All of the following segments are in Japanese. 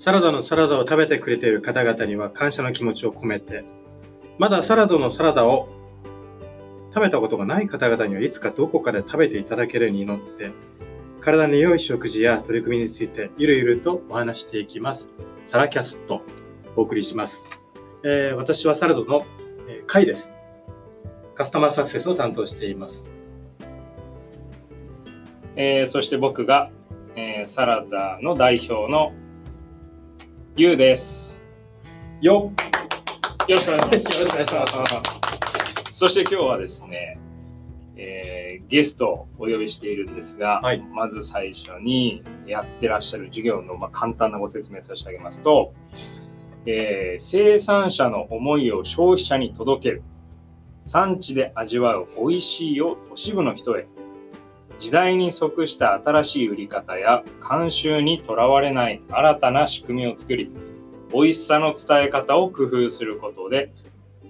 サラダのサラダを食べてくれている方々には感謝の気持ちを込めて、まだサラダのサラダを食べたことがない方々にはいつかどこかで食べていただけるように祈って、体に良い食事や取り組みについてゆるゆるとお話していきます。サラキャストお送りします。えー私はサラダの、えー、カイです。カスタマーサクセスを担当しています。えーそして僕が、えーサラダの代表のゆうです。よよろしくお願いします。よろしくお願いします。そして今日はですね、えーゲストをお呼びしているんですが、はいまず最初にやってらっしゃる授業の、まあ、簡単なご説明させてあげますと、えー生産者の思いを消費者に届ける産地で味わう美味しいを都市部の人へ時代に即した新しい売り方や慣習にとらわれない新たな仕組みを作り美味しさの伝え方を工夫することで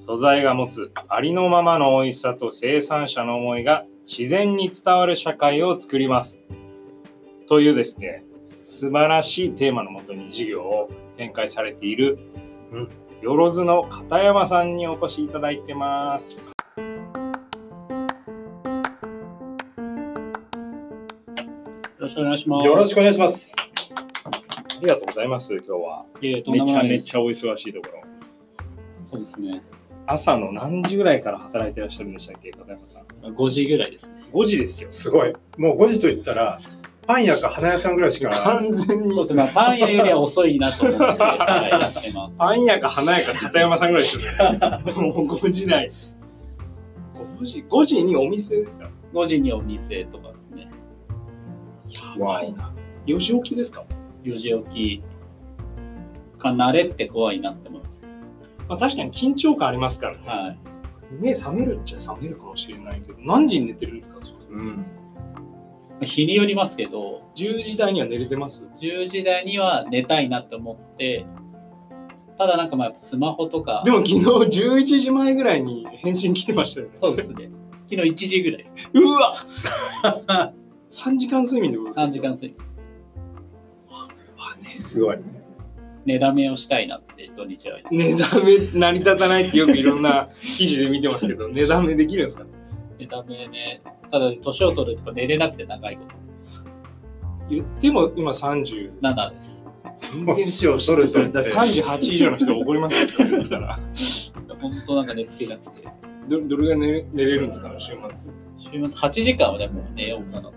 素材が持つありのままの美味しさと生産者の思いが自然に伝わる社会を作ります。というですね、素晴らしいテーマのもとに授業を展開されている、うんよろずの片山さんにお越しいただいてます。ろしくお願いします。よろしくお願いします。ありがとうございます、今日は。いえめちゃめちゃお忙しいところ。そうですね。朝の何時ぐらいから働いてらっしゃるんでしたっけ、片山さん。5時ぐらいですね。5時ですよ。すごい。もう5時と言ったら、パン屋か花屋さんぐらいしか。完全にそうですね。まあ、パン屋よりは遅いなと思って、はい、やってます。パン屋か花屋か片山さんぐらいですよね。もう5時台。5時、5時にお店ですか？5時にお店とかですね。やばいな。4時起きですか、4時起きか慣れって怖いなって思います。まあ、確かに緊張感ありますからね。はい。目覚めるっちゃ覚めるかもしれないけど、何時に寝てるんですか？それうん。日によりますけど、?10 時台には寝れてます？10時台には寝たいなって思って、ただなんかまあスマホとか、でも昨日11時前ぐらいに返信来てましたよね。そうですね。昨日1時ぐらいです。うわ !3 時間睡眠でことですか3時間睡眠。すごい。寝だめをしたいなって土日は言って寝だめ成り立たないってよくいろんな記事で見てますけど、寝だめできるんですか？寝だめね、ただ年を取るとか寝れなくて長いこと。言っても今30。7です。全年を取る人ってだから38以上の人怒りますよ、それ言ったら。本当なんか寝つけなくて。どどれぐらい寝寝れるんですか、週末？週末8時間はでも寝ようかなと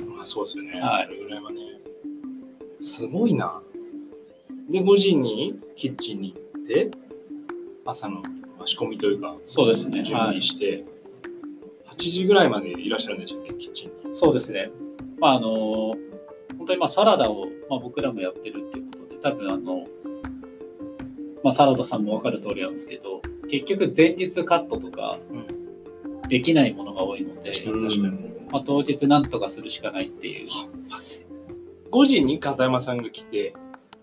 まあ、そうですよね。はいそれぐらいはね。すごいな。で、5時にキッチンに行って、朝のまあ仕込みというか、そうですね準備して、8時ぐらいまでいらっしゃるんでしょうね、キッチンに。そうですね。まああの本当にまあサラダを、まあ、僕らもやってるっていうことで、多分あの、まあ、サラダさんも分かる通りなんですけど、結局前日カットとかできないものが多いので、確かにまあ、当日なんとかするしかないっていう。5時に片山さんが来て、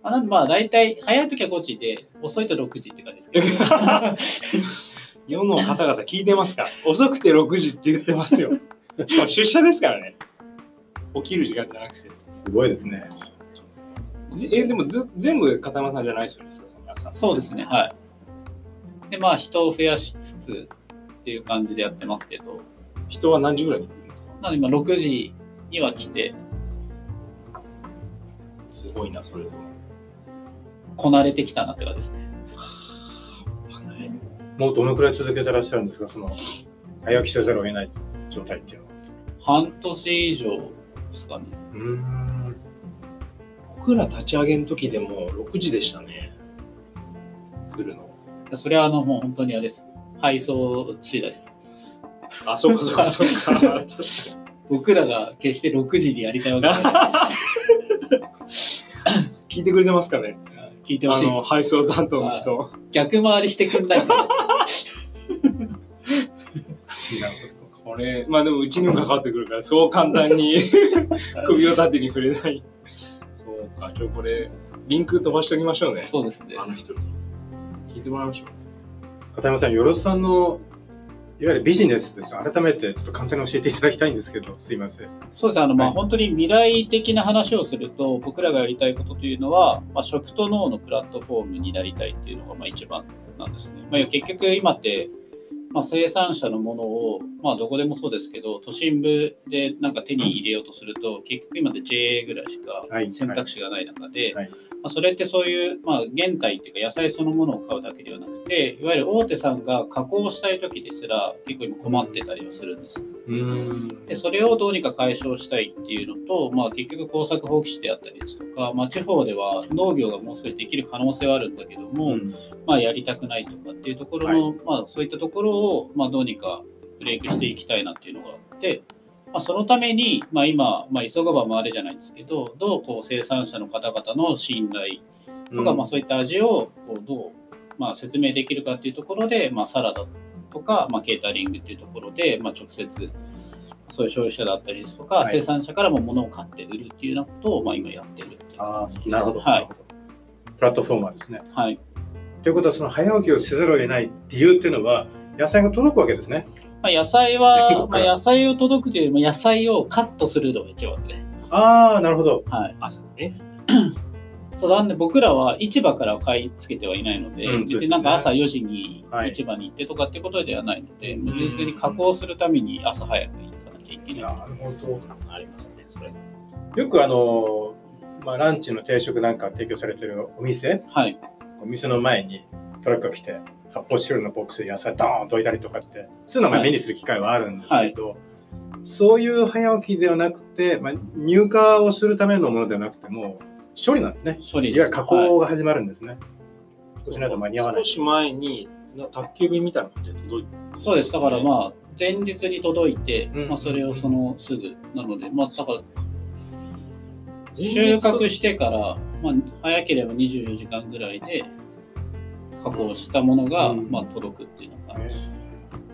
まあ、なんでまあ大体早い時は5時で、遅いと6時って感じですけど。世の方々聞いてますか？遅くて6時って言ってますよ。しかも出社ですからね。起きる時間じゃなくて。すごいですね。じえ、でもず全部片山さんじゃないですよね、その朝。そうですね、はい。で、まあ、人を増やしつつっていう感じでやってますけど、人は何時ぐらいになので今、6時には来て、すごいな、それでも。こなれてきたなって感じですね。もうどのくらい続けてらっしゃるんですか？その、早起きせざるを得ない状態っていうのは。半年以上ですかね。うーん。僕ら立ち上げの時でも6時でしたね。来るの。それはあのもう本当にあれです。配送次第です。あ、そうかそうかそうか。僕らが決して6時にやりたいわけじゃない。聞いてくれてますかね？聞いてほしいですあの、。配送担当の人。逆回りしてくんないと。これ、まあでもうちにも関わってくるから、そう簡単に 首を縦に触れない。そうか、ちょ、これ、リンク飛ばしておきましょうね。そうですねあ。の人に。聞いてもらいましょう。片山さん、よろずさんのいわゆるビジネスです。改めてちょっと簡単に教えていただきたいんですけど、すいません。そうです。あの、まあはい。本当に未来的な話をすると、僕らがやりたいことというのは、まあ、食と脳のプラットフォームになりたいっていうのがまあ一番なんですね。まあ、結局今って、まあ、生産者のものを、まあ、どこでもそうですけど、都心部でなんか手に入れようとすると、結局今って JA ぐらいしかはい。選択肢がない中で、はいまあ、それってそういう、まあ、原体っていうか野菜そのものを買うだけではなくて、いわゆる大手さんが加工したい時ですら結構今困ってたりはするんです。でそれをどうにか解消したいっていうのと、まあ、結局耕作放棄地であったりですとか、まあ、地方では農業がもう少しできる可能性はあるんだけども、うん。まあ、やりたくないとかっていうところの、まあ、そういったところを、まあ、どうにかブレイクしていきたいなっていうのがあって、まあ、そのために、まあ、今、まあ、急がば回れじゃないんですけどどうこう生産者の方々の信頼とか、まあ、そういった味をこうどう、まあ、説明できるかっていうところで、まあ、サラダとか、まあ、ケータリングっていうところで、まあ、直接そういう消費者だったりですとか、はい生産者からも物を買って売るっていうようなことを、まあ、今やってるっていうあなるほど。はい。プラットフォーマーですね。はいということは、その早起きをせざるを得ない理由っていうのは、野菜が届くわけですね。まあ、野菜全は、まあ、野菜を届くというよりも野菜をカットするのが一番ですね。ああ、なるほど。はい。朝ね。そう なんで僕らは市場から買い付けてはいないので、うん別になんか朝4時にはい市場に行ってとかってことではないので、んもう純粋に加工するために朝早く行かなきゃいけない。なるほど。ありますね、それ。よくあの、まあ、ランチの定食なんか提供されてるお店、はい。お店の前にトラックが来て、発泡スチロールのボックスで野菜ドーンと置いたりとかって、そういうのが目にする機会はあるんですけど、そういう早起きではなくて、まあ、入荷をするためのものではなくても、処理なんですね。処理です。いわゆる加工が始まるんですね。そうしないと間に合わない少。し前に、な宅急便みたいな感じで届いて、はいそうです。だからまあ、前日に届いて、うんまあ、それをそのすぐなので、まあ、だから収穫してから、まあ、早ければ24時間ぐらいで加工したものが、うんまあ、届くっていうのが、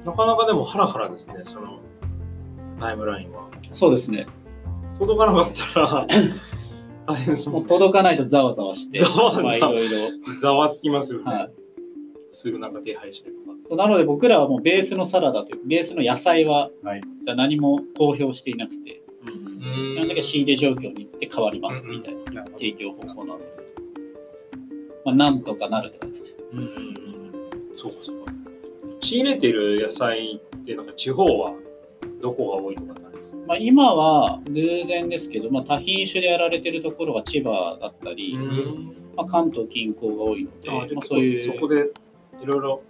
なかなかでもハラハラですね、そのタイムラインは。そうですね。届かなかったら 大変ですも届かないとざわざわして、ざわざわまあいろいろ。ざわつきますよね。はい。すぐなんか手配してとか。そうなので僕らはもうベースのサラダというベースの野菜ははい。じゃあ何も公表していなくて、うんなんだけ仕入れ状況に行って変わりますみたいな提供方法なので、まあ、なんとかなるって感じですね。うん。そうかそうか。仕入れてる野菜ってなんか地方はどこが多いとかってあるんですか？まあ、今は偶然ですけど、まあ、多品種でやられてるところが千葉だったり、まあ、関東近郊が多いので、あまあ、そういう。そこでいろいろ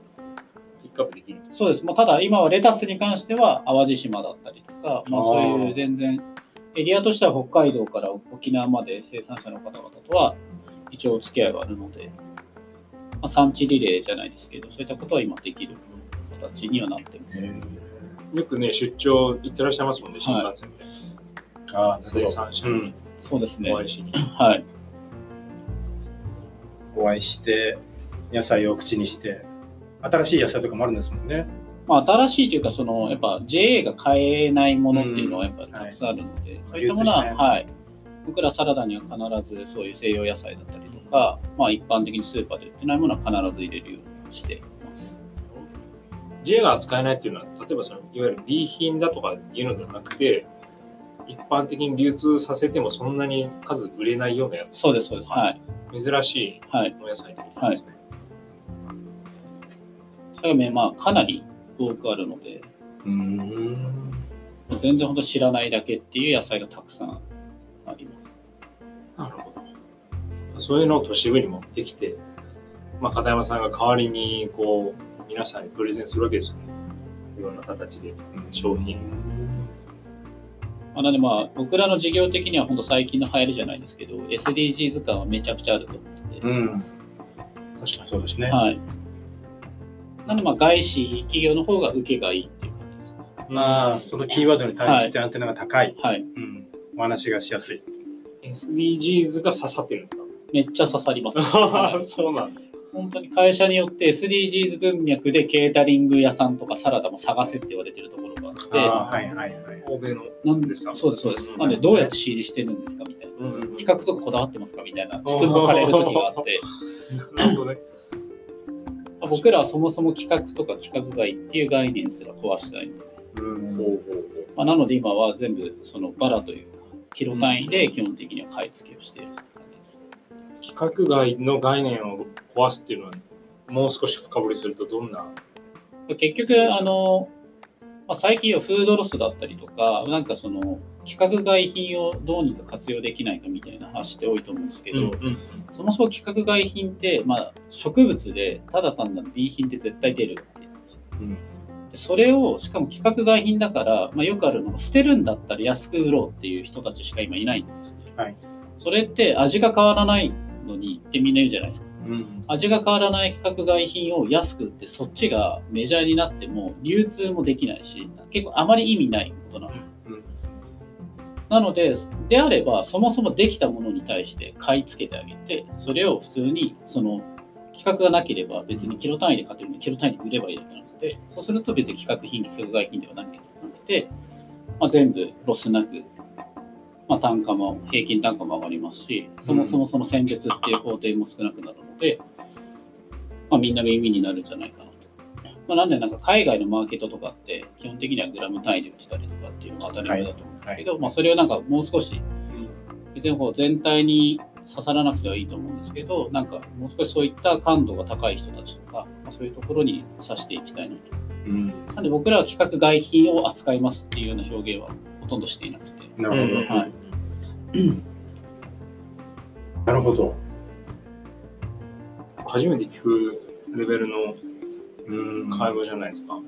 ピックアップできる？そうです、まあ、ただ今はレタスに関しては淡路島だったりとか、まあ、そういう全然エリアとしては北海道から沖縄まで生産者の方々とは一応お付き合いはあるので、まあ、産地リレーじゃないですけどそういったことは今できる形にはなってます。よくね、出張行ってらっしゃいますもんね、新幹線で。ああ、生産者にうん。そうですねお会いしに。はいお会いして、野菜を口にして、新しい野菜とかもあるんですもんね。まあ、新しいというかそのやっぱ JA が買えないものっていうのはやっぱりたくさんあるので、そういったものは、はい、僕らサラダには必ずそういう西洋野菜だったりとか、まあ、一般的にスーパーで売ってないものは必ず入れるようにしています。J が扱えないっていうのは、例えばそのいわゆる B 品だとかいうのではなくて、一般的に流通させてもそんなに数売れないようなやつ。そうです、そうです。はい。珍しいはい。お野菜ってことですね。それがね、まあ、かなり多くあるので、うん。全然本当知らないだけっていう野菜がたくさんあります。なるほど。そういうのを都市部に持ってきて、まあ、片山さんが代わりにこう皆さんにプレゼンするわけですよね。いろんな形で商品。まあ、なのでまあ、僕らの事業的には本当最近の流行りじゃないですけど、SDGs 感はめちゃくちゃあると思ってて、うん。確かに。そうですね。はい。なのでまあ、外資企業の方が受けがいいっていう感じですね。まあ、そのキーワードに対してアンテナが高い。はい。うん。お話がしやすい。SDGs が刺さってるんですか？めっちゃ刺さります。は いそうなんだ。本当に会社によって SDGs 文脈でケータリング屋さんとかサラダも探せって言われてるところがあって、はいはいはい。欧米の。なんですか？そうです、そうですうん。なんで、どうやって仕入れしてるんですかみたいな。うんうん比較とかこだわってますかみたいな質問される時があって、なるほどね。まあ僕らはそもそも企画とか企画外っていう概念すら壊したいので、うんほうほうまあ、なので今は全部そのバラというか、キロ単位で基本的には買い付けをしている感じです。規格外の概念を壊すっていうのは、もう少し深掘りするとどんな？結局、あの、まあ、最近はフードロスだったりとか、なんかその、規格外品をどうにか活用できないかみたいな話って多いと思うんですけど、うんそもそも規格外品って、まあ、植物でただ単なる B 品って絶対出るわけですようんでそれを、しかも規格外品だから、まあ、よくあるのが、捨てるんだったら安く売ろうっていう人たちしか今いないんですよね。はいそれって味が変わらないのにってみんな言うじゃないですか。うん味が変わらない規格外品を安く売って、そっちがメジャーになっても流通もできないし、結構あまり意味ないことなんですよ。うんなので、であれば、そもそもできたものに対して買い付けてあげて、それを普通に、その、規格がなければ別にキロ単位で買ってるのにキロ単位で売ればいいだけなので、そうすると別に規格品、規格外品ではなくて、まあ、全部ロスなく、まあ、単価も、平均単価も上がりますし、そもそもその選別っていう工程も少なくなるので、まあ、みんな耳になるんじゃないかなと。まあ、なんでなんか海外のマーケットとかって基本的にはグラム単位で売ってたりとかっていうのが当たり前だと思うんですけど、まあ、それをなんかもう少し別にこう全体に刺さらなくてはいいと思うんですけどなんかもう少しそういった感度が高い人たちとか、まあ、そういうところに刺していきたいなと。うんなんで僕らは規格外品を扱いますっていうような表現はほとんどしていなくて。なるほど。はい なるほど。初めて聞くレベルのうん会話じゃないですか。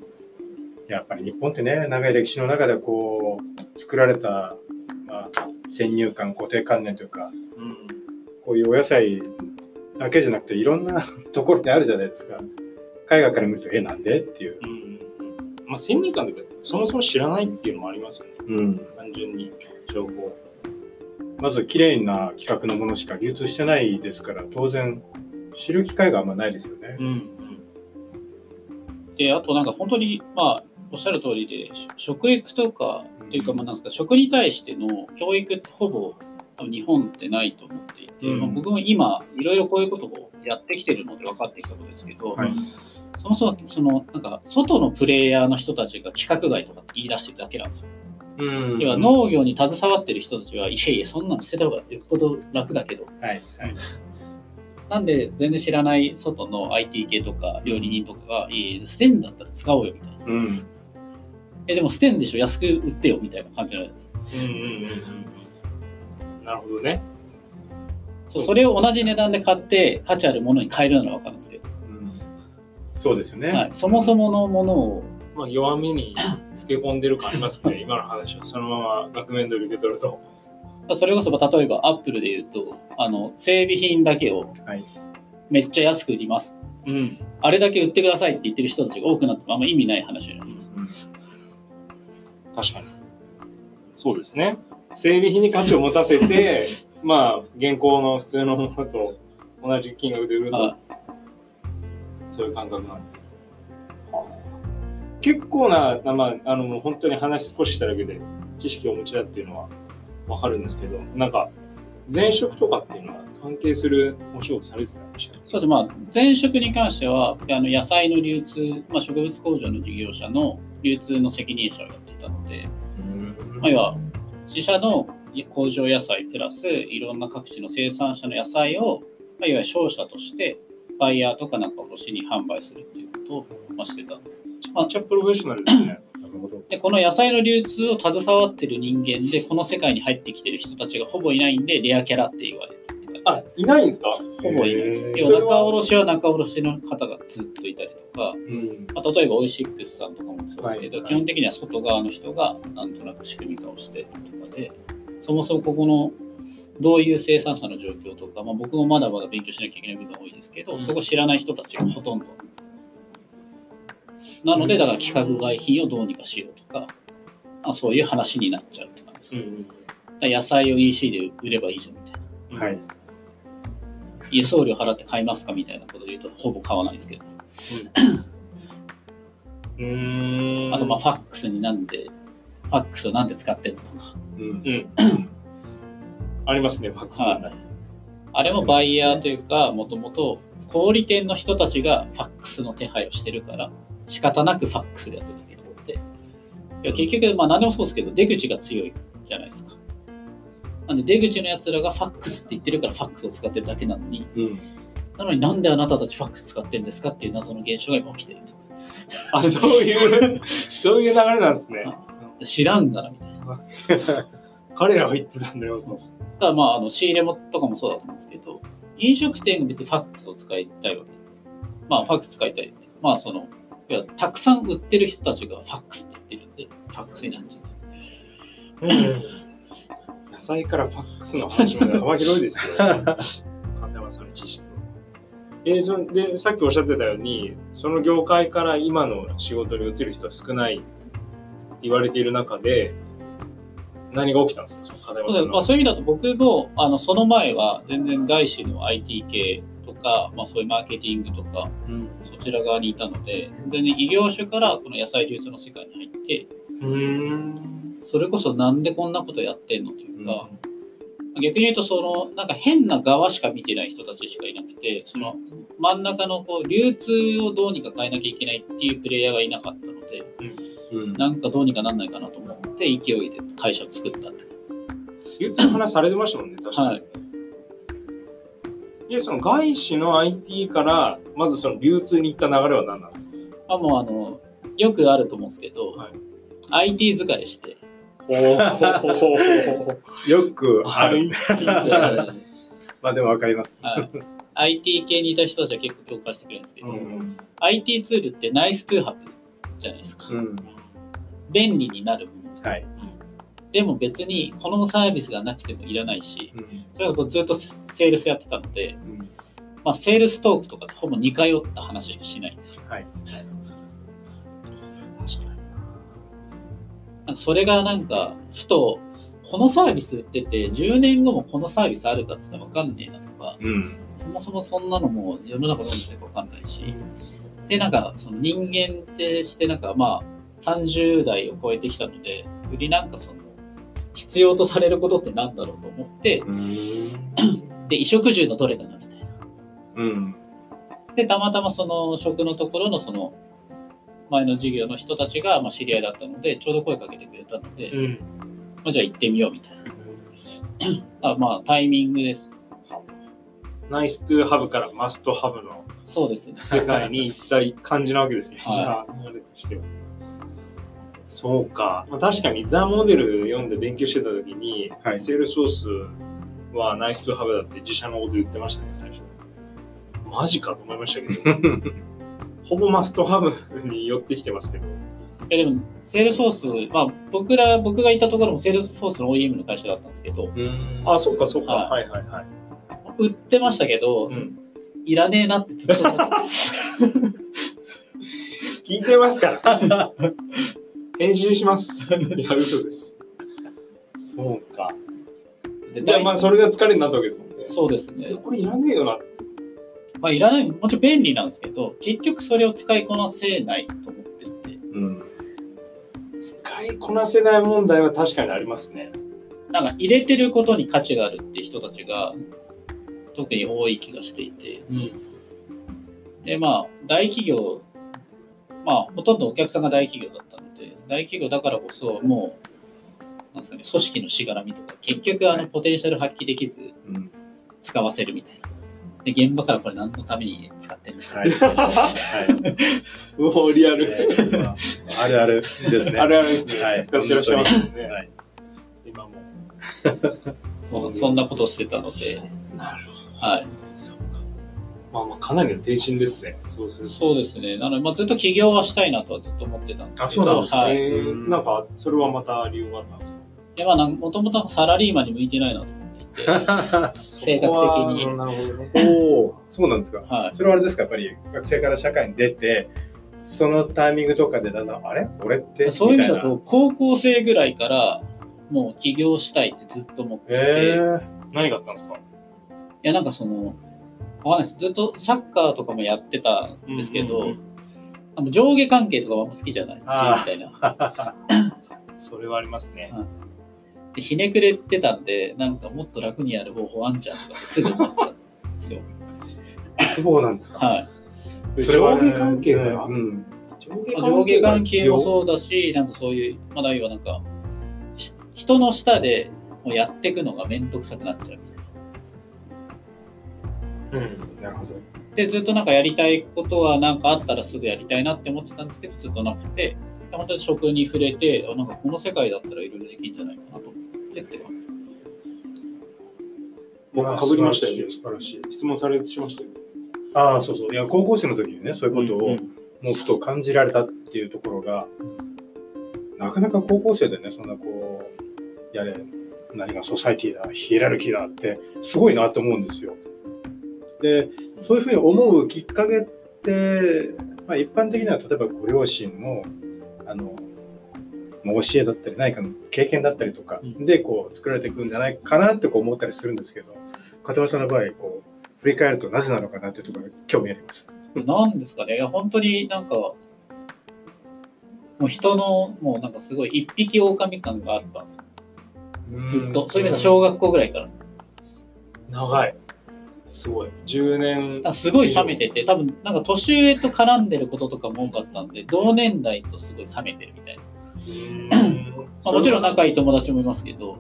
やっぱり日本ってね、長い歴史の中でこう、作られた、まあ、先入観、固定観念というか、うんこういうお野菜だけじゃなくて、いろんなところにあるじゃないですか。海外から見ると、え、なんで？っていう。うんうんまあ、先入観というか、そもそも知らないっていうのもありますよね。うん。単純に情報。まず、綺麗な規格のものしか流通してないですから、当然、知る機会があんまないですよね。うんで、あとなんか本当に、まあ、おっしゃる通りで、し食育とか、というか、まあ、なんですか、食に対しての教育ってほぼ日本ってないと思っていて、うんまあ、僕も今、いろいろこういうことをやってきてるので分かってきたことですけど、はいそもそも、その、なんか、外のプレイヤーの人たちが規格外とかって言い出してるだけなんですよ。うん要は農業に携わってる人たちは、いやいや、そんなの捨てた方がよっぽど楽だけど、はい。はい。なんで全然知らない外の IT 系とか料理人とかが、いやいや、捨てんだったら使おうよみたいな。うん。え、でも捨てんでしょ安く売ってよみたいな感じなんです。うんうんうんなるほどね。そうそれを同じ値段で買って価値あるものに変えるなら分かるんですけど、うんそうですよね。はい、そもそものものを、まあ、弱みにつけ込んでる感ありますね。今の話をそのまま額面通り受け取ると。それこそ例えばアップルで言うと、あの整備品だけをはいめっちゃ安く売ります。うん。あれだけ売ってくださいって言ってる人たちが多くなってもあんま意味ない話じゃないですか。確かに。そうですね。整備費に価値を持たせて、まあ、現行の普通のものと同じ金額で売ると、はそういう感覚なんです。結構な、まあ、あの、本当に話少ししただけで知識をお持ちだっていうのはわかるんですけど、なんか、前職とかっていうのは関係するお仕事されてたんでしたっけそうです。まあ、前職に関してはあの野菜の流通、まあ、植物工場の事業者の流通の責任者をやっていたので、まあ、要は自社の工場野菜プラスいろんな各地の生産者の野菜を、まあ、いわゆる商社としてバイヤーとかなんか卸に販売するっていうことを、ま、してたんです。まあめっちゃプロフェッショナルですね。なるほど。でこの野菜の流通を携わってる人間でこの世界に入ってきてる人たちがほぼいないんでレアキャラって言われるあ、いないんですか？ほぼいないですへ。ー要は仲卸は仲卸の方がずっといたりとか、うん。まあ、例えばオイシックスさんとかもそうですけど、はい基本的には外側の人がなんとなく仕組み化をしてとかで、そもそもここのどういう生産者の状況とか、まあ、僕もまだまだ勉強しなきゃいけない部分多いですけど、うんそこ知らない人たちがほとんど。なので、だから規格外品をどうにかしようとか、まあ、そういう話になっちゃうって感じです。うん。だから野菜を EC で売ればいいじゃんみたいな。はい。輸送料払って買いますかみたいなことで言うと、ほぼ買わないですけど。うーん。あと、まあ、ファックスになんで、ファックスをなんで使ってるのとか。うんうん。ありますね、ファックス問題。あれもバイヤーというか、もともと小売店の人たちがファックスの手配をしてるから、仕方なくファックスでやってるだけであって、いや結局、まあ何でもそうですけど、出口が強いじゃないですか。なんで出口のやつらがファックスって言ってるからファックスを使ってるだけなのに、うん。なのになんであなたたちファックス使ってるんですかっていう謎の現象が今起きてると。あ、そういう、そういう流れなんですね。知らんがなみたいな。彼らは言ってたんだよと。ただまあ、あの仕入れもとかもそうだと思うんですけど、飲食店が別にファックスを使いたいわけ。まあ、ファックス使いたいって。まあ、その、いやたくさん売ってる人たちがファックスって言ってるんで、ファックスになっちゃう。野菜からファックスの話まで幅広いですよ。神山さんの知識は。えーそで、さっきおっしゃってたように、その業界から今の仕事に移る人は少ない言われている中で、何が起きたんですか、その金山さんの。まあ、そういう意味だと僕もあのその前は全然外資の IT 系とか、まあ、そういうマーケティングとかうんそちら側にいたので全然異業種からこの野菜流通の世界に入ってうーん。それこそなんでこんなことやってんのというか、逆に言うとそのなんか変な側しか見てない人たちしかいなくてその真ん中のこう流通をどうにか変えなきゃいけないっていうプレイヤーがいなかったのでうん。なんかどうにかなんないかなと思って勢いで会社を作ったって流通の話されてましたもんね、確かに。はい。いや、その外資の IT から、まずその流通に行った流れは何なんですか？まあもうあのよくあると思うんですけど、はい。IT 疲れしてよくある。まあでもわかります。はい IT 系にいた人たちは結構共感してくれるんですけど、うん IT ツールってナイストゥーハブじゃないですか、うん。便利になるものはい。でも別にこのサービスがなくてもいらないしうん。それはこうずっとセールスやってたので、うんまあ、セールストークとかほぼ似通った話しかしないんですよはい。それがなんかふとこのサービス売ってて10年後もこのサービスあるかって言ったら分かんねえなとかうん。そもそもそんなのも世の中どうなってるか分かんないしでなんかその人間ってしてなんかまあ30代を超えてきたのでよりなんかその必要とされることってなんだろうと思ってうん。で衣食住のどれかなみたいなうん。でたまたまその食のところのその前の授業の人たちがまあ知り合いだったのでちょうど声かけてくれたので、うん。まあ、じゃあ行ってみようみたいな あまあタイミングですナイストゥーハブからマストハブのそうですね世界に行った感じなわけですね。はいじゃあ、流れとしては。そうか。まあ、確かにザ・モデル読んで勉強してた時に、はいセールソースはナイストゥーハブだって自社のこと言ってましたね、最初。マジかと思いましたけど、ほぼ must have に寄ってきてますけど。いやでも Salesforceまあ僕ら僕がいたところも Salesforce の OEM の会社だったんですけどうん。あ、そっかそっか。ははいはいはい。売ってましたけど、うん、いらねえなってずっと思って聞いてますから。編集します。いや、嘘です。そうか。てじゃあまあそれが疲れになったわけですもんね。そうですねいやこれいらねえよな。まあいらないもちろん便利なんですけど結局それを使いこなせないと思っていてうん。使いこなせない問題は確かにありますね。なんか入れてることに価値があるって人たちが特に多い気がしていてうん。でまあ大企業まあほとんどお客さんが大企業だったので大企業だからこそもうなんですかね組織のしがらみとか結局あのポテンシャル発揮できずうん。使わせるみたいなで現場からこれ何のために使ってるんですか、はい。は うおリアい。ル。ねまああるあるですね。あるあるですね。はい使ってらっしゃいますもんね。はい。今も。そうそんなことをしてたので、なるはい、ほど。そうか。まあまあかなりの転身ですね。そうすると。そうですねなので、まあ、ずっと起業はしたいなとはずっと思ってたんですけどあそうなんですねはい、えーうんなんか、それはまた理由があったんですか？でまあなんもともとサラリーマンに向いてないなと思 性格的に。なるほどね。おお、そうなんですか。はい、それはあれですか、やっぱり学生から社会に出て、そのタイミングとかでだんだん、あれ？俺って？そういう意味だと高校生ぐらいからもう起業したいってずっと思って。いて、いなへー。何があったんですか？いやなんかそのわかんないです。ずっとサッカーとかもやってたんですけど、うんうんうん。あの上下関係とかはあんま好きじゃないしみたいな。それはありますね。でひねくれてたんでなんかもっと楽にやる方法あんじゃんとかってすぐ思ったんですよそうなんですか。はい。それはね上下関係から、うん。上上下関係もうそうだし、なんかそういう、まだ要はなんか、し人の下でもうやっていくのがめんどくさくなっちゃうみたいな。うんなるほど。で、ずっとなんかやりたいことはなんかあったらすぐやりたいなって思ってたんですけど、ずっとなくて、本当に食に触れて、あなんかこの世界だったらいろいろできるんじゃないかなと思ってって感じ僕かぶりましたよね素晴らしい。質問されしましたよああ、そうそう。いや、高校生の時にね、そういうことを、うんもうふと感じられたっていうところが、なかなか高校生でね、そんなこう、やれ、何がソサイティだ、ヒエラルキーだって、すごいなと思うんですよ。で、そういうふうに思うきっかけって、まあ、一般的には例えばご両親の、あの、まあ教えだったり、何かの経験だったりとかうんで、こう、作られていくんじゃないかなってこう思ったりするんですけど、片山さんの場合、こう、振り返るとなぜなのかなっていうところに興味あります。なんですかね、いや本当になんか、もう人の、もうなんかすごい一匹狼感があったんですよ。ずっと。そういう意味では小学校ぐらいから。長いすごい10年すごい冷めてて、多分なんか年上と絡んでることとかも多かったんで、同年代とすごい冷めてるみたいな。まあ、もちろん仲いい友達もいますけど、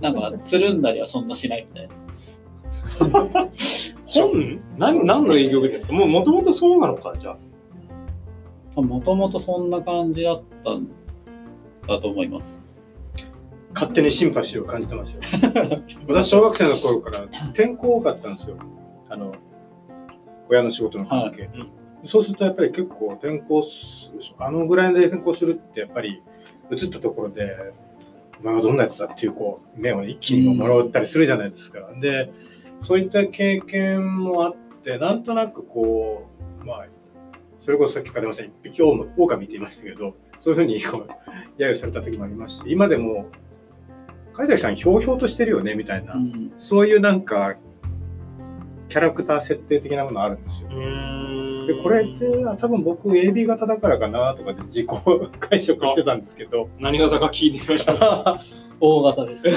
なんかつるんだりはそんなしないみたいな。本何何の影響ですか？もうもともとそうなのかじゃあもともとそんな感じだったんだと思います。勝手にシンパシーを感じてますよ。私、小学生の頃から転校多かったんですよ。あの、親の仕事の関係。はいうんそうするとやっぱり結構転校するでしょあのぐらいで転校するってやっぱり移ったところで、お前はどんなやつだっていうこう、目を一気にもらったりするじゃないですか。で、そういった経験もあって、なんとなくこう、まあ、それこそさっきからまさん一匹狼狼って言いましたけど、そういうふうにこう、揶揄された時もありまして、今でも、海崎さんひょうひょうとしてるよね、みたいな、うんそういうなんか、キャラクター設定的なものあるんですよ。で、これってあ多分僕 AB 型だからかなとかで自己 解釈してたんですけど、何型か聞いてみましょう 大型です。い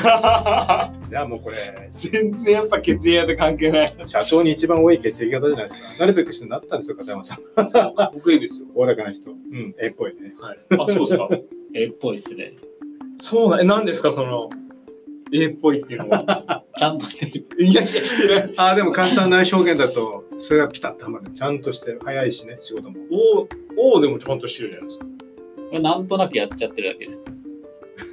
やもうこれ、全然やっぱ血液型関係ない社長に一番多い血液型じゃないですか。なるべくしてなったんですよ、片山さん。僕いいですよおおらかな人。うん、えっぽいね。はいあそうですかえっぽいっすね。そうなえ何ですかその A っぽいっていうのはちゃんとしてる。いやいやしてないああ、でも簡単な表現だと、それがピタッとはまる。ちゃんとして、早いしね、仕事も。O, o でもちゃんとしてるじゃないですかなんとなくやっちゃってるだけですよ。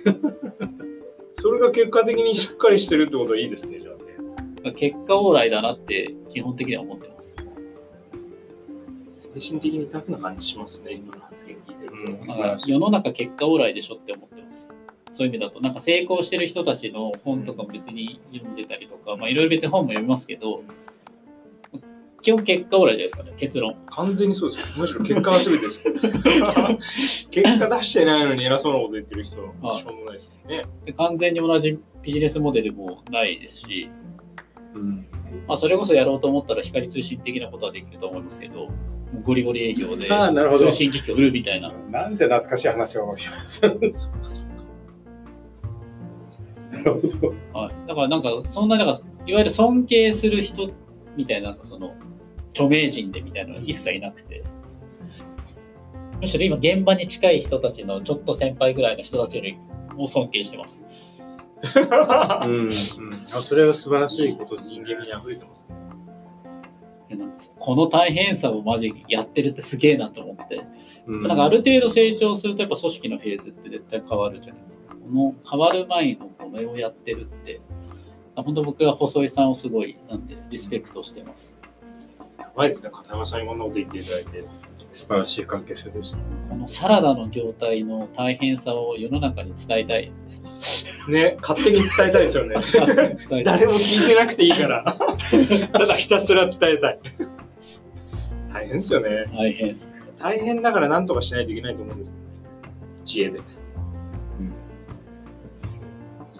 それが結果的にしっかりしてるってことはいいですねじゃあね結果オーライだなって基本的には思ってます。精神的にタフな感じしますね今の発言聞いてると、うんだから世の中結果オーライでしょって思ってます。そういう意味だと、なんか成功してる人たちの本とかも別に読んでたりとか、まあいろいろ別に本も読みますけど、基本結果オーライじゃないですかね、結論。完全にそうですよむしろ結果が全てですよ 結果出してないのに偉そうなこと言ってる人はしょうもないですもんねで完全に同じビジネスモデルもないですし、うん。まあ、それこそやろうと思ったら光通信的なことはできると思いますけど、ゴリゴリ営業で通。信機器を売るみたいな。なんて懐かしい話をします。なるほど。はい、だからなんか、そんな、なんか、いわゆる尊敬する人みたいな、その、著名人でみたいなのが一切いなくて、むしろ今現場に近い人たちのちょっと先輩ぐらいの人たちよりも尊敬してます。うん、うん。あそれは素晴らしいこと。人間味に溢れてますねでなんかこの大変さをマジやってるってすげえなと思って、うんなんかある程度成長するとやっぱ組織のフェーズって絶対変わるじゃないですか。この変わる前のこれをやってるって、あ本当僕は細井さんをすごいなんでリスペクトしてます。やばいですね。片山さんにこんなこと言っていただいて。素晴らしい関係性です。このサラダの業態の大変さを世の中に伝えたいです。ね勝手に伝えたいですよね。伝えたい。誰も聞いてなくていいから。ただひたすら伝えたい。大変ですよね。大変です。大変だから何とかしないといけないと思うんですよね。知恵で、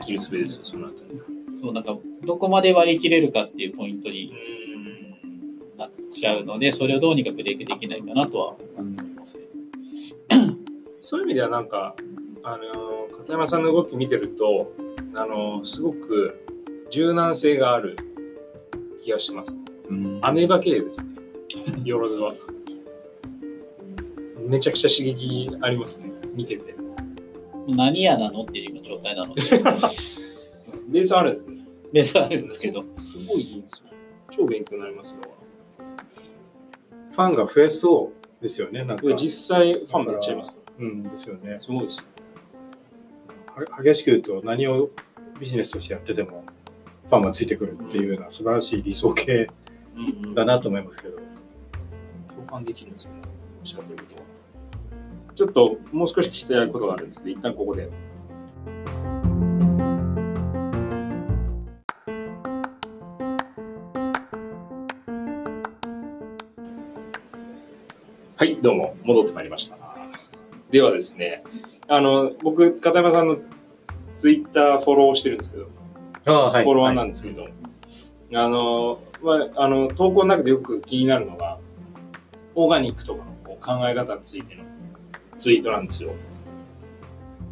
生きる術ですよそのあたりそう、なんか、どこまで割り切れるかっていうポイントにうんなっちゃうので、それをどうにかブレイクできないかなとは思いますね。そういう意味ではなんか、あの片山さんの動き見てると、あのすごく柔軟性がある気がします。うんアメーバ系ですね。よろずは。めちゃくちゃ刺激ありますね。見てて。何屋なのっていう今状態なので、ベースあるんですね。ベースあるんですけど、すごいいいんですよ。超勉強になりますよ。ファンが増えそうですよね、なんか。実際ファンめっちゃいます。うんですよね。すごいです激しく言うと何をビジネスとしてやっててもファンがついてくるっていうような素晴らしい理想形うんうんだなと思いますけど。共感できるんですよね。おっしゃってることは。ちょっともう少し聞きたいことがあるんですけど、一旦ここで。はい、どうも、戻ってまいりました。ではですね、あの、僕、片山さんのツイッターフォローしてるんですけど、ああ、はフォロワーなんですけど、あの、まあ、あの、投稿の中でよく気になるのが、オーガニックとかの考え方についてのツイートなんですよ。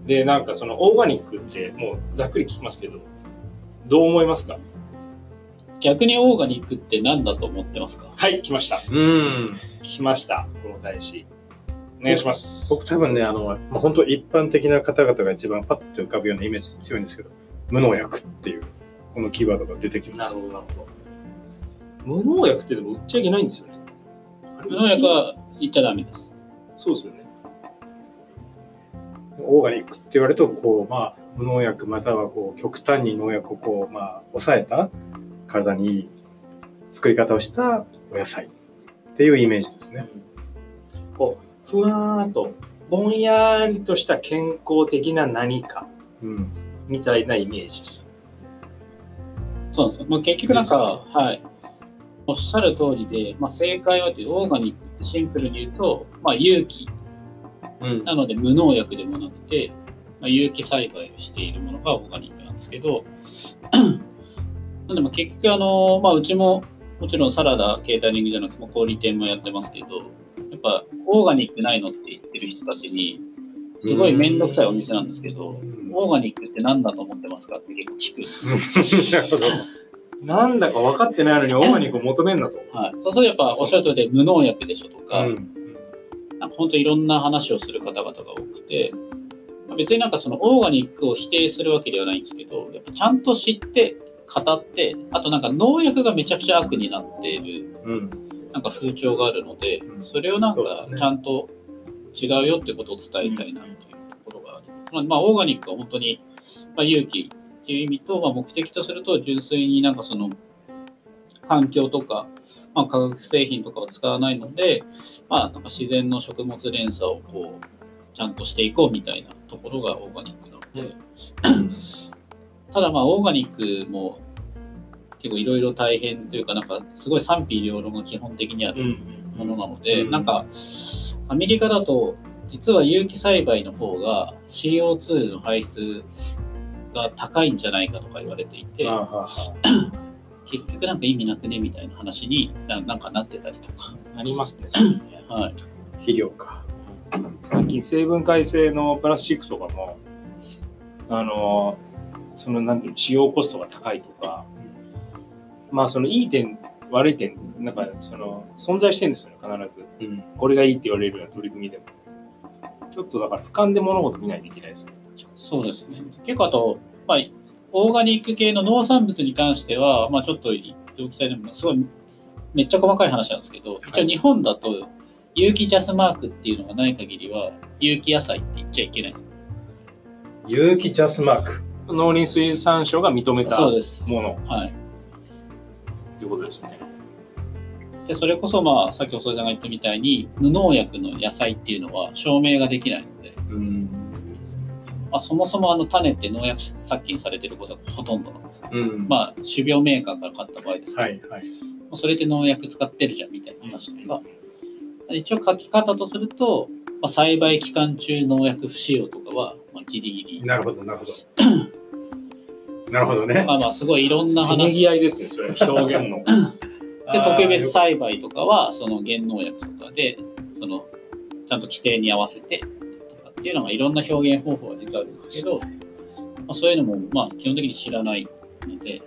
で、なんかそのオーガニックってもうざっくり聞きますけど、どう思いますか？逆にオーガニックって何だと思ってますか？はい、来ました。うん。来ました。この返し。お願いします。僕多分ね、あの、まあ、本当一般的な方々が一番パッと浮かぶようなイメージ強いんですけど、無農薬っていう、このキーワードが出てきます。なるほど、なるほど。無農薬ってでも売っちゃいけないんですよね。無農薬は言っちゃダメです。そうですよね。オーガニックって言われると、こう、まあ、無農薬またはこう、極端に農薬をこう、まあ、抑えた体にいい作り方をしたお野菜っていうイメージですね。こう、ふわーっと、ぼんやりとした健康的な何かうん。みたいなイメージ。そうなんですよ。まあ、結局なんか、はい。おっしゃる通りで、まあ、正解はというオーガニックってシンプルに言うと、まあ、有機うん。なので無農薬でもなくて、まあ、有機栽培をしているものがオーガニックなんですけど、なんでも結局あの、まあ、うちももちろんサラダ、ケータリングじゃなくても小売店もやってますけど、やっぱオーガニックないのって言ってる人たちに、すごい面倒くさいお店なんですけど、オーガニックって何だと思ってますかって結構聞くんですよ。なるほど。なんだか分かってないのにオーガニックを求めんなと。はい、そうするとやっぱおっしゃる通りで無農薬でしょとか、うん。本当いろんな話をする方々が多くて、まあ別になんかそのオーガニックを否定するわけではないんですけど、やっぱちゃんと知って、語って、あとなんか農薬がめちゃくちゃ悪になっているうん。なんか風潮があるのでう、んそれをなんかちゃんと違うよってことを伝えたいなっていうところがある。まあ、まあ、オーガニックは本当に、まあ、勇気っていう意味と、まあ、目的とすると純粋になんかその環境とか、まあ、化学製品とかを使わないので、まあ、なんか自然の食物連鎖をこうちゃんとしていこうみたいなところがオーガニックなので、ただまあオーガニックも結構いろいろ大変というかなんかすごい賛否両論が基本的にあるものなので、うんなんかアメリカだと実は有機栽培の方が CO2 の排出が高いんじゃないかとか言われていて、結局なんか意味なくねみたいな話にななんかなってたりとか、なりますね。はい、肥料か。最近成分解性のプラスチックとかも、あの、そのなんていうの使用コストが高いとか、まあそのいい点、悪い点、なんかその存在してるんですよね、必ず。うん。これがいいって言われるような取り組みでも。ちょっとだから俯瞰で物事見ないといけないですね。そうですね。結構あと、まあ、オーガニック系の農産物に関しては、まあ、ちょっと言っておきたいのも、すごいめっちゃ細かい話なんですけど、一応日本だと有機ジャスマークっていうのがない限りは、有機野菜って言っちゃいけないんですよ。有機ジャスマーク。農林水産省が認めたもそうです。のはい。ということですね。で、それこそ、まあ、さっきおそさんが言ったみたいに、無農薬の野菜っていうのは証明ができないので、うん。まあ、そもそもあの種って農薬殺菌されてることがほとんどなんですよ。うん。まあ、種苗メーカーから買った場合ですけど、はいはい。それで農薬使ってるじゃんみたいな話とか、一応書き方とすると、まあ、栽培期間中農薬不使用とかは、まあ、ギリギリ。なるほど、なるほど。なるほどね。まあまあ、すごいいろんなせめぎ話。合いですね、それ。表現の。で、特別栽培とかは、その原農薬とかで、その、ちゃんと規定に合わせて、っていうのがいろんな表現方法が実はあるんですけど、まあ、そういうのも、まあ、基本的に知らないので、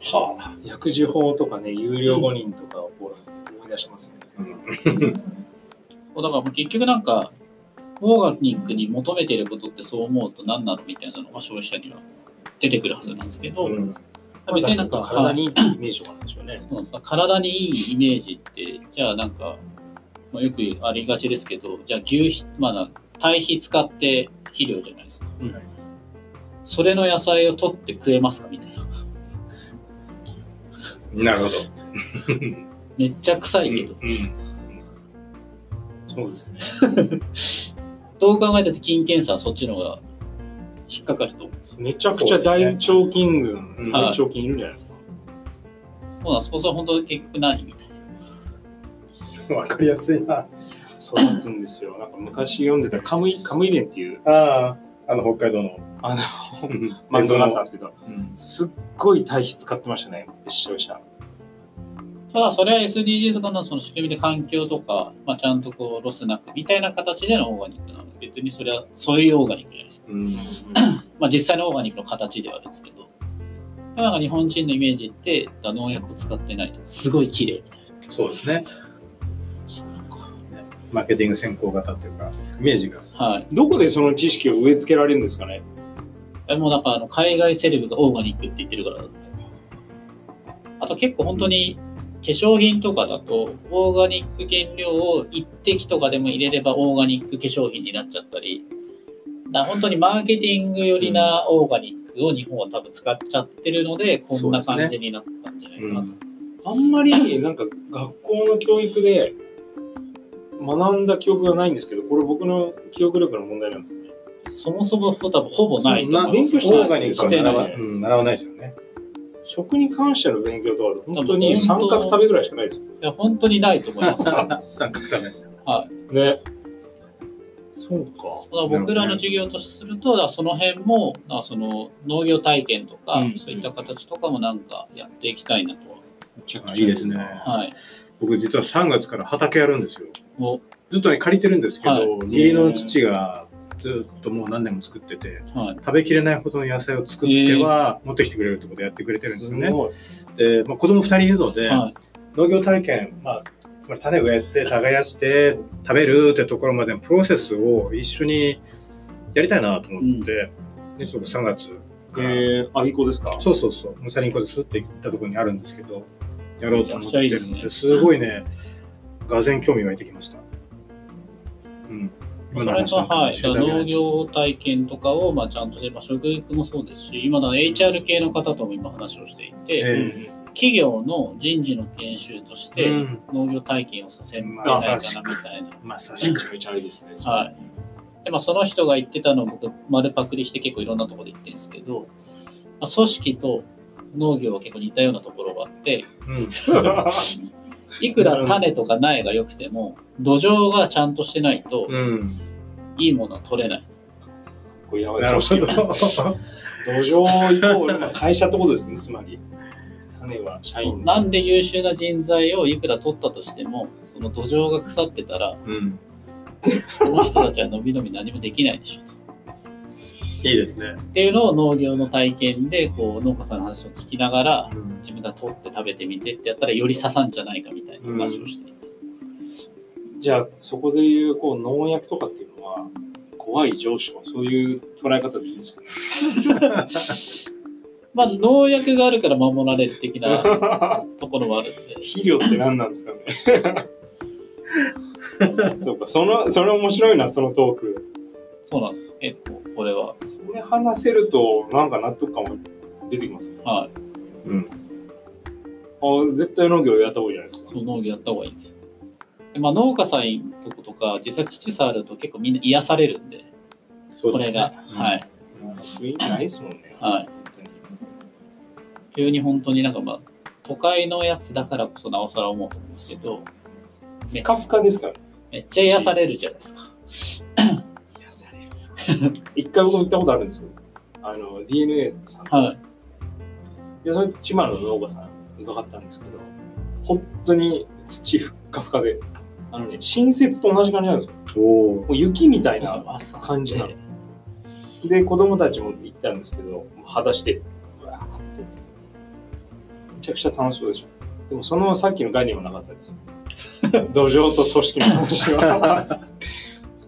は薬事法とかね、有料誤認とかを思い出しますね。あ。だから結局なんか、オーガニックに求めていることってそう思うと何なのみたいなのが消費者には出てくるはずなんですけど、うん別になんか、体にいいイメージとかなんでしょうね。そうなんですか体にいいイメージって、じゃあなんか、まあ、よくありがちですけど、じゃあ牛皮、まあな、堆肥使って肥料じゃないですか。うんそれの野菜を取って食えますかみたいな。なるほど。めっちゃ臭いけど、うんそうですね。どう考えたって菌検査はそっちの方が引っかかると思うんですよ。めちゃくちゃ大腸菌群、うん大腸菌いるんじゃないですか。そうなんです。そうすると本当結局何 わかりやすいな。育つんですよ。なんか昔読んでたカムイカムイ伝っていうああ、あの北海道の。あの漫画があったんですけど、うんすっごい堆肥使ってましたね、視聴者。な。ただそれは SDGs とかのその仕組みで環境とか、まあ、ちゃんとこうロスなくみたいな形でのオーガニックなので、別にそれはそういうオーガニックじゃないですか。うんまあ、実際のオーガニックの形ではあるんですけど、なんか日本人のイメージって農薬を使ってないとか、すごい綺麗みたいそうですね。マーケティング先行型というか、イメージが。な。はい。どこでその知識を植え付けられるんですかね？でもなんかあの海外セレブがオーガニックって言ってるからあと結構本当に化粧品とかだと、オーガニック原料を一滴とかでも入れればオーガニック化粧品になっちゃったり、だ本当にマーケティング寄りなオーガニックを日本は多分使っちゃってるので、こんな感じになったんじゃないかなと。あんまりなんか学校の教育で学んだ記憶がないんですけど、これ僕の記憶力の問題なんですよね。そもそも多分ほぼないと思います。勉強してないオーガニックはしてない習わ,、うん、習わないですよね。食に関しての勉強とか、本当に三角食べぐらいしかないですよ。いや、本当にないと思います。三角食べ。ね。そうか。ら僕らの授業とすると、その辺も、その農業体験とか、うんそういった形とかもなんかやっていきたいなと。めちゃあいいですね。はい。僕実は3月から畑やるんですよ。おずっとね、借りてるんですけど、はい義理の父がずっともう何年も作ってて、はい。食べきれないほどの野菜を作っては持ってきてくれるってことをやってくれてるんですよね。で、まあ、子供2人いるので、はい。農業体験、まあ、つまり種植えて耕して食べるってところまでのプロセスを一緒にやりたいなと思って、でちょっと3月から、えー、あ、いい子ですか？そうそうそう、ムサリンコですって言ったところにあるんですけど、やろうと思ってるので、めちゃくちゃいいですねすごいね、がぜん興味湧いてきました。うん。それと、はい。農業体験とかを、まあ、ちゃんとして、まあ、食育もそうですし、今だ HR 系の方とも今話をしていて、え企業の人事の研修として、うん農業体験をさせないかなみたいな。まさしく。めちゃめちゃいいですね。はい。でまあ、その人が言ってたのを僕、丸パクリして結構いろんなところで言ってるんですけど、まあ、組織と農業は結構似たようなところがあって、うん。いくら種とか苗が良くても、土壌がちゃんとしてないと、うん。いいものは取れない。これやばいなるほど。土壌イコールまあ会社ってことですね、つまり。種は社員なんで優秀な人材をいくら取ったとしても、その土壌が腐ってたら、うん。その人たちは伸び伸び何もできないでしょと。いいですね。っていうのを農業の体験でこう農家さんの話を聞きながらうん自分が取って食べてみてってやったらより刺さんじゃないかみたいな話をしていて、じゃあ、そこでいうこう農薬とかっていうのは、怖い上司はそういう捉え方でいいんですかね？まあ農薬があるから守られる的な ところはあるんで肥料って何なんですかね？そうか、その、それ面白いな、そのトーク。そうなんです結構これはそれ話せると、なんか納得感も出てきますね。はいうん。あ絶対農業やった方がいいじゃないですか。そう農業やった方がいいんですよで、まあ、農家さんとことか実際土触ると結構みんな癒されるんでそうですねこれが、はいそういう意味ないですもんね。はい急に本当になんかまあ都会のやつだからこそなおさら思うんですけどふかふかですから。めっちゃ癒されるじゃないですか。一回僕も行ったことあるんですよ。あの、DNA さん。はいで、それ千葉の農家さん伺ったんですけど、本当に土ふっかふかで、あのね、新雪と同じ感じなんですよ。おもう雪みたいな朝感じなの。で、子供たちも行ったんですけど、もう裸足で、うわーって。ちゃくちゃ楽しそうでしょ。でもそのさっきの概念はなかったです。土壌と組織の話は。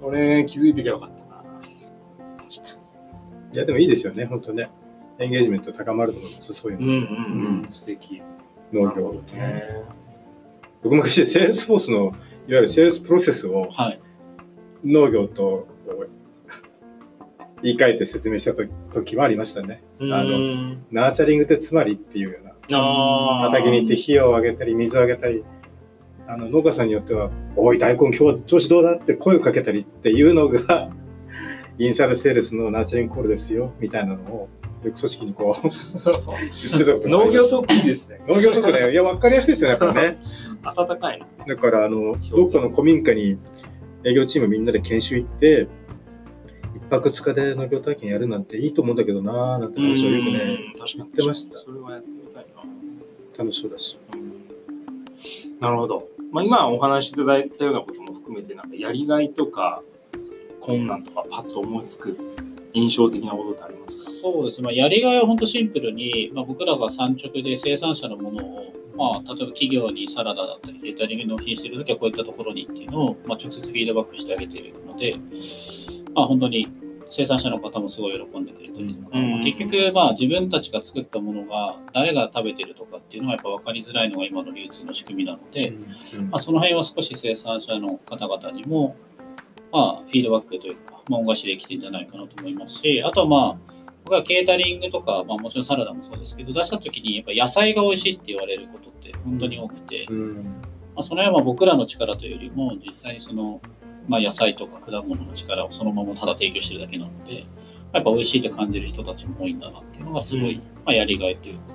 それ気づいてきゃよかったな。いや、でもいいですよね、本当ね。エンゲージメント高まると思います、そういうの。うんうんうん。素敵。農業。ね。僕昔、 Salesforce の、いわゆるセールスプロセスをはい。農業と言い換えて説明したと時はありましたね。あのの、ナーチャリングってつまりっていうような。畑に行って肥料をあげたり、水をあげたり、あの農家さんによっては、おい、大根、今日は調子どうだって声をかけたりっていうのが、インサイドセールスのナーチャリングコールですよ、みたいなのを、よく組織にこう、言ってたこと農業得意ですね。農業とかね、いや、わかりやすいですよね、やっぱね。暖かいな。だから、あの、どっかの古民家に営業チームみんなで研修行って、一泊二日で農業体験やるなんていいと思うんだけどなーなんて話をよくね、言ってましたそれはやってみたいな。楽しそうだし。なるほど。まあ、今お話しいただいたようなことも含めて、なんかやりがいとか困難とかパッと思いつく印象的なことってありますか？そうですね、まあ、やりがいは本当シンプルに、まあ、僕らが産直で生産者のものを、まあ、例えば企業にサラダだったり、ケータリング納品してるときはこういったところにっていうのを、まあ、直接フィードバックしてあげているので、まあ、本当に生産者の方もすごい喜んでくれたりとか、うんまあ結局、まあ、自分たちが作ったものが誰が食べてるとかっていうのはやっぱ分かりづらいのが今の流通の仕組みなので、うん。まあ、その辺は少し生産者の方々にも、まあ、フィードバックというか、まあ、恩返しできてんじゃないかなと思いますし、あとはまあ、僕はケータリングとか、まあ、もちろんサラダもそうですけど、出した時にやっぱ野菜が美味しいって言われることって本当に多くて、うん。まあ、その辺は僕らの力というよりも、実際にその、まあ、野菜とか果物の力をそのままただ提供してるだけなので、やっぱ美味しいって感じる人たちも多いんだなっていうのがすごい、うん。まあ、やりがいというか、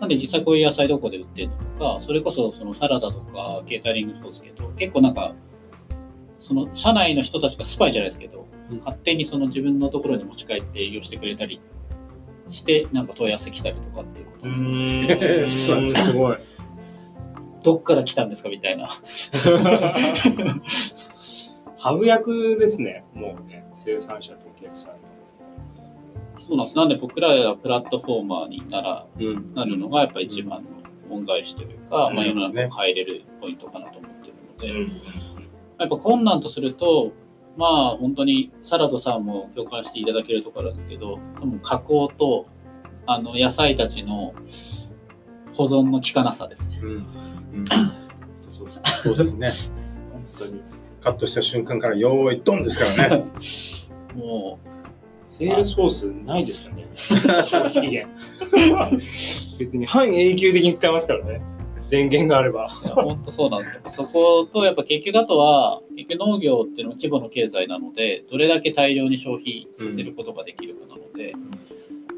なんで実際こういう野菜どこで売ってるのとか、それこそそのサラダとかケータリングそうですけど、結構なんか、その社内の人たちがスパイじゃないですけど、うん。勝手にその自分のところに持ち帰って営業してくれたりして、なんか問い合わせ来たりとかっていうこと。うん。すすごい。どっから来たんですかみたいな。ハブ役ですね、もうね、生産者とお客さん。そうなんです。なんで僕らがプラットフォーマーにならうん。なるのがやっぱり一番の恩返しというか、うん。まあ、世の中を変えれるポイントかなと思ってるので、うんやっぱ困難とすると、まあ本当にサラドさんも共感していただけるところなんですけど、多分加工とあの野菜たちの保存の効かなさですね。うんうんそうですそうですね。本当に。カットした瞬間から、よーい、ドンですからね。も Salesforce ないですかね、消費期限。別に半永久的に使えますからね、電源があれば。本当そうなんですよ。そことやっぱ結局あとは、結局農業っていうのは規模の経済なので、どれだけ大量に消費させることができるかなので、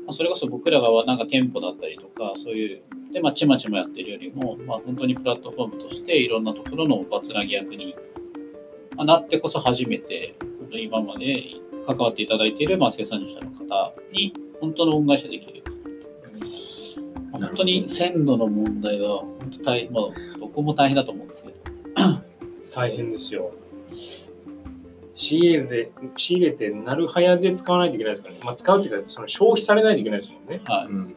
まあ、それこそ僕らがなんか店舗だったりとか、そういう、で、まあ、ちまちまやってるよりも、まあ、本当にプラットフォームとしていろんなところのバツナギ役に、まあ、なってこそ初めて、今まで関わっていただいている、まあ、生産者の方に、本当の恩返しができる。まあ本当に鮮度の問題は、本当大、まあ、どこも大変だと思うんですけど、大変ですよ。仕入れで、仕入れて、なるはやで使わないといけないですからね。まあ、使うっていうか、その消費されないといけないですもんね。はい。うん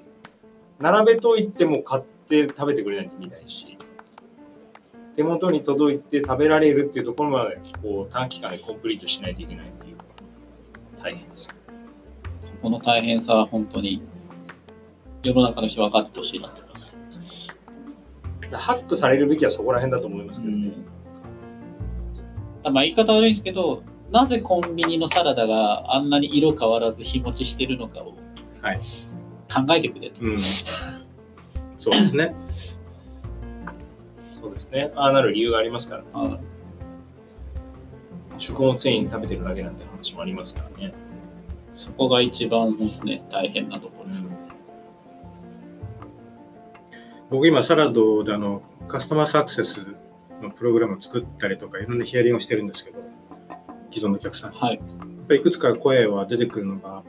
並べといても買って食べてくれないといけないし、手元に届いて食べられるっていうところまで、こう、短期間でコンプリートしないといけないっていう。大変ですよ。この大変さは本当に世の中の人分かってほしいなと思います。ハックされるべきはそこら辺だと思いますけどね。まあ言い方悪いんですけど、なぜコンビニのサラダがあんなに色変わらず日持ちしてるのかをはい考えてくれと。うん。そうですね。そうですね。ああなる理由がありますから、あ食物繊維食べてるだけなんて話もありますからね。そこが一番本当ね、大変なところです。僕今サラドであのカスタマーサクセスのプログラムを作ったりとかいろんなヒアリングをしてるんですけど既存のお客さんはい。っぱりいくつか声は出てくるのが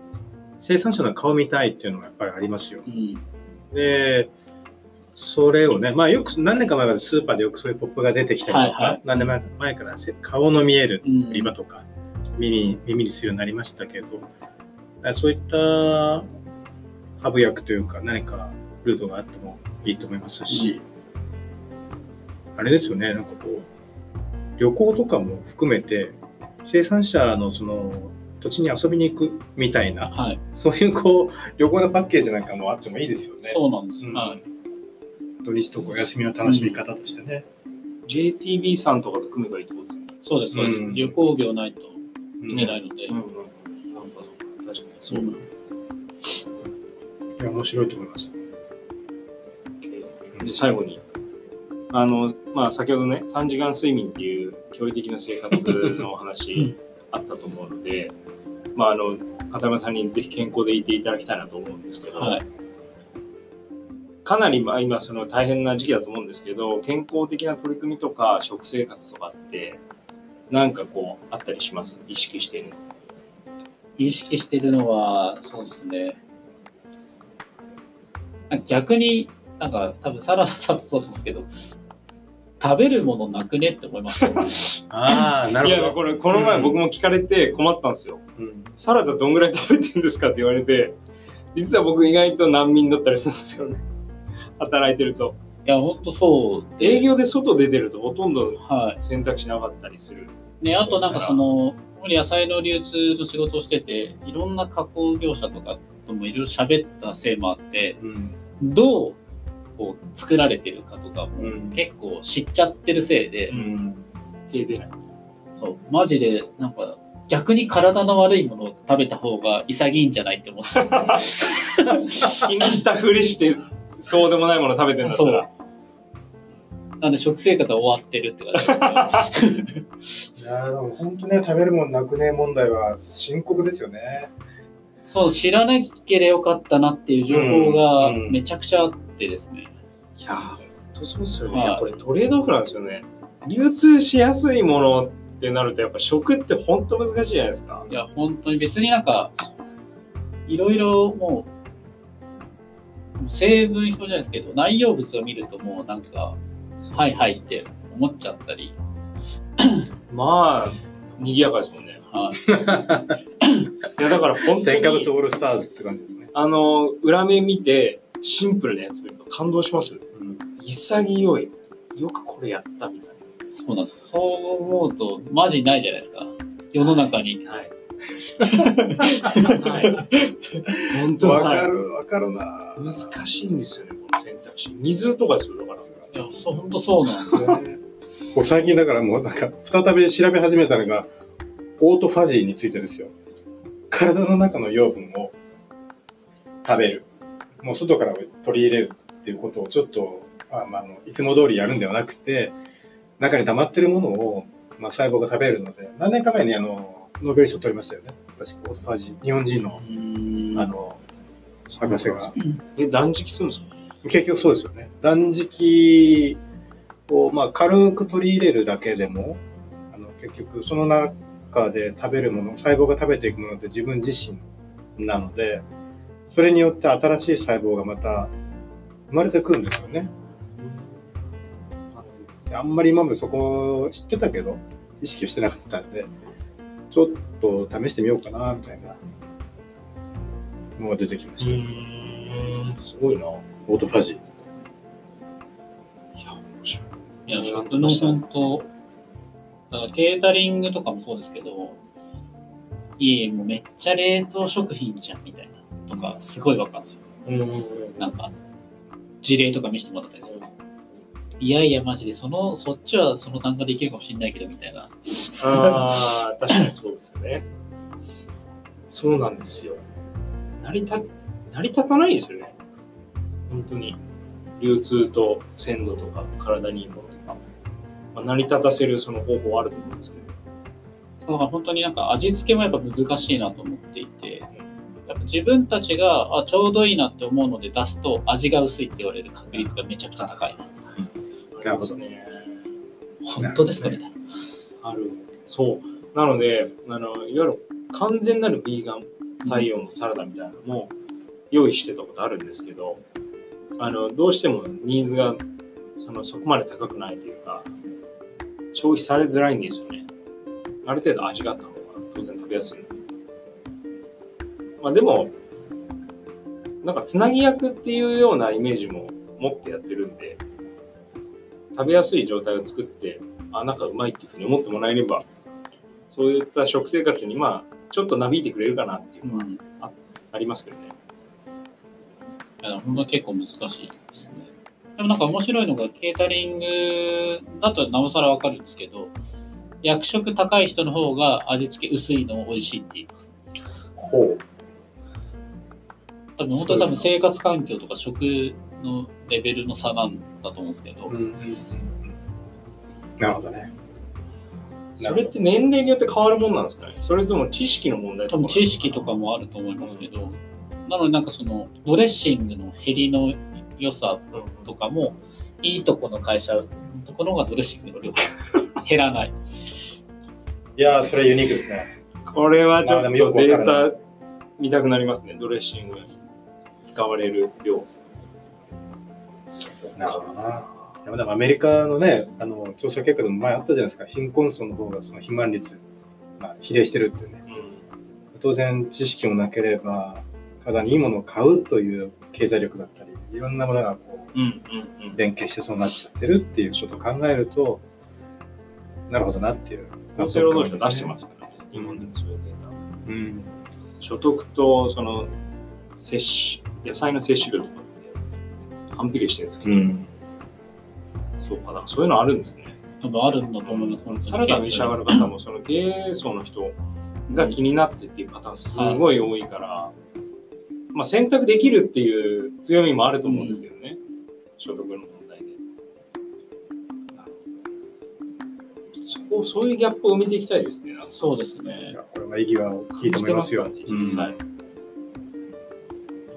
生産者の顔見たいっていうのがやっぱりありますようん。でそれをねまあよく何年か前までスーパーでよくそういうポップが出てきたりとか、はいはい何年前前からせ顔の見えるうん売り場とか耳耳にするようになりましたけどそういったハブ薬というか何かルートがあってもいいと思いますし、あれですよね、なんかこう、旅行とかも含めて、生産者のその土地に遊びに行くみたいな、はい。そういうこう、旅行のパッケージなんかもあってもいいですよね。そうなんです。うん。はい。土日とかお休みの楽しみ方としてね。JTB さんとかと組めばいいってことですね。そうです、そうです。うん旅行業ないとうんいけないので。うん。うん。なん。か確かにそうだ。いや面白いと思います。で最後にあの、まあ、先ほどね3時間睡眠っていう驚異的な生活のお話あったと思うので、まあ、あの片山さんにぜひ健康でいていただきたいなと思うんですけど、はい。かなりまあ今その大変な時期だと思うんですけど健康的な取り組みとか食生活とかってなんかこうあったりします？意識しているの意識してるのは、そうですね。逆に、なんか、多分サラダさんもそうですけど、食べるものなくねって思います。ああ、ないるほど。やこれこの前僕も聞かれて困ったんですよ、うんサラダどんぐらい食べてるんですかって言われて実は僕意外と難民だったりするんですよね働いてるといや、ほんとそうで。営業で外出てるとほとんどは選択肢なかったりするい。ね、あとなんかその、野菜の流通の仕事をしてて、いろんな加工業者とかともいろいろ喋ったせいもあって、うんどうこう作られてるかとかもうん。結構知っちゃってるせいで、うん。手出ない。そう、マジで、なんか、逆に体の悪いものを食べた方が潔いんじゃないって思って。気にしたふりしてそうでもないもの食べてるんだったら。なんで食生活は終わってるって感じいやーでも本当ね、食べるもんなくね問題は深刻ですよね。そう、知らなければよかったなっていう情報がうん。うん。めちゃくちゃあってですね。いやーほんとそうですよね、これトレードオフなんですよね。流通しやすいものってなるとやっぱ食って本当難しいじゃないですか。いや、本当に別になんか、いろいろもう、成分表じゃないですけど、内容物を見るともうなんか、はいはいって思っちゃったり、まあ賑やかですもんね。はい。やだから本当添加物にオールスターズって感じですね。あの裏面見てシンプルなやつ見ると感動しますうん。潔い。よくこれやったみたいそうなんです。そう思うと、マジないじゃないですか。世の中に。なはい。はい。本当わはいかる、わかるな。難しいんですよねこの選択肢。水とかですよだからいや、そう本当そうなんです。ね。こう最近だからもうなんか再び調べ始めたのがオートファジーについてですよ。体の中の養分を食べるもう外から取り入れるっていうことをちょっとあ、まあ、あのいつも通りやるんではなくて中に溜まってるものを、まあ、細胞が食べるので何年か前にあのノーベル賞取りましたよね。確かオートファジー日本人のあの博士が。え断食するんですか？結局そうですよね。断食を、まあ、軽く取り入れるだけでも、あの結局その中で食べるもの、細胞が食べていくものって自分自身なので、それによって新しい細胞がまた生まれてくるんですよね。あんまり今までそこを知ってたけど、意識してなかったんで、ちょっと試してみようかな、みたいなのが出てきました。んすごいなオートファジー。いや面白いいや、食の本当、ケータリングとかもそうですけど、いえ、もうめっちゃ冷凍食品じゃんみたいなとか、すごいわかるんですよ。うんなんか、事例とか見せてもらったりする。いやいや、マジで、その、そっちはその単価でいけるかもしれないけど、みたいな。ああ、確かにそうですよね。そうなんですよ。成り立、成り立たないですよね。本当に。流通と鮮度とか、体にいいものとか。まあ、成り立たせるその方法はあると思うんですけど。だから本当になんか味付けもやっぱ難しいなと思っていて、自分たちがあちょうどいいなって思うので出すと味が薄いって言われる確率がめちゃくちゃ高いです。ありますね。本当ですか？みたいな。ある。そう。なので、あの、いわゆる完全なるビーガン対応のサラダみたいなのも用意してたことあるんですけど、あの、どうしてもニーズがそのそこまで高くないというか、消費されづらいんですよね。ある程度味があった方が当然食べやすい。まあでも、なんかつなぎ役っていうようなイメージも持ってやってるんで、食べやすい状態を作って、あ、なんかうまいっていうふうに思ってもらえれば、そういった食生活に、まあ、ちょっとなびいてくれるかなっていうのはうん。ありますけどね。いや本当結構難しいですね。でもなんか面白いのが、ケータリングだとなおさらわかるんですけど、役職高い人の方が味付け薄いの美味しいって言います。ほう。多分本当に多分生活環境とか食のレベルの差なんだと思うんですけど、なるほどね。それって年齢によって変わるもんなんですかね？それとも知識の問題とか？多分知識とかもあると思いますけど、なのでなんかそのドレッシングの減りの良さうんとかも、いいとこの会社のところがドレッシングの量が減らない。いやー、それユニークですね。これはちょっとデータ見たくなりますね。ドレッシングに使われる量。なるほどな。でもでもアメリカのね、あの調査結果でも前あったじゃないですか、貧困層の方がその肥満率、まあ、比例してるっていうね。うん。当然知識もなければ、体にいいものを買うという経済力だったり、いろんなものがこうんうんううん。連携してそうなっちゃってるっていうことを考えると、なるほどなっていう。厚生労働省出してますからね。日本でもそういうデータ。うん。所得とその摂取、野菜の摂取量とかって反比例してるんですけど、うん。そうかな。そういうのあるんですね。多分あるんだと思います。サラダ召し上がる方も、その経営層の人が気になってっていうパターンすごい多いから、まあ選択できるっていう強みもあると思うんですけどね。所得の問題で。なるほどそこそういうギャップを埋めていきたいですね。そうですいね。やこれは意義は大きいと思いますよ。ね実際。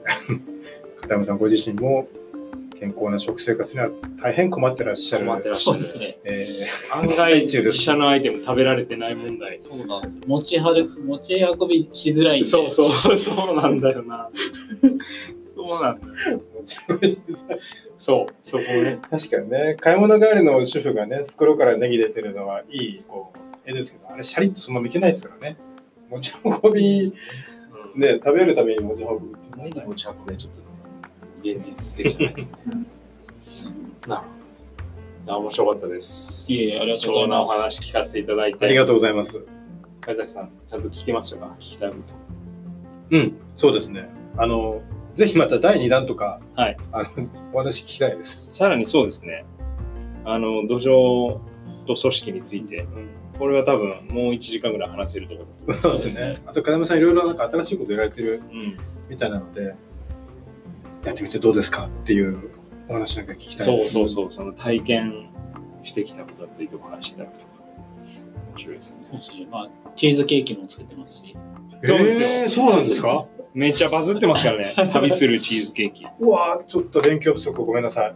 片山さんご自身も健康な食生活には大変困ってらっしゃる。困ってらっしゃる。そうですね。え案外自社のアイテム食べられてない問題。そうなんですよ。持ち歩く、持ち運びしづらい。そうそう、そうなんだよな。そうなんだよ。ーそう、そこね。確かにね、買い物帰りの主婦がね、袋からネギ出てるのはいいこう絵ですけど、あれシャリッとそのままいけないですからね。持ち運び、うんね、食べるために持ち運ぶっていうのはネギ持ち運びはちょっと現実的じゃないですね。なるほど。面白かったです。いえいえありがとうございます貴重なお話聞かせていただいて。ありがとうございます。貝崎さん、ちゃんと聞きましたか？聞きたいこうん、そうですね。あの、ぜひまた第2弾とか、はい、あのお話聞きたいです。と。さらにそうですね。あの、土壌と組織について、これは多分もう1時間ぐらい話せるところ。そうですね。あと、金山さん、いろいろなんか新しいことやられてるうん。みたいなので、やってみてどうですかっていうお話なんか聞きたいそうです。そうそう、その体験してきたことについてお話したりとか。面白いですね。そうですね。まあ、チーズケーキも作ってますし。そうですよえーそうなんですか？めっちゃバズってますからね。旅するチーズケーキ。うわーちょっと勉強不足ごめんなさい。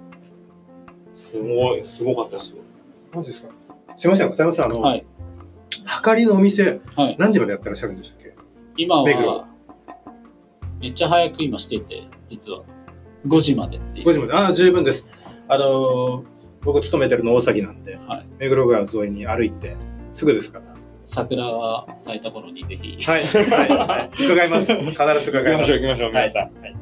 すごい、すごかったですよ。マジですか？すいません、片山さん、あの、はい。はかりのお店、はい。何時までやってらっしゃるんでしたっけ？今は、めっちゃ早く今してて、実は。5時までっていう。5時まで。ああ、十分です。あのー僕勤めてるの大崎なんで、はい目黒川沿いに歩いて、すぐですから。桜が咲いた頃にぜひ。はい、はい、はい。伺います。必ず行き伺います。ましょう、行きましょう、皆さん。はい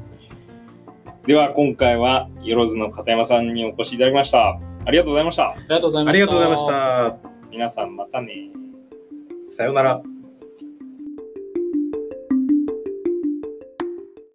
では、今回は、よろずの片山さんにお越しいただきました。ありがとうございました。ありがとうございました。皆さん、またね。さようなら。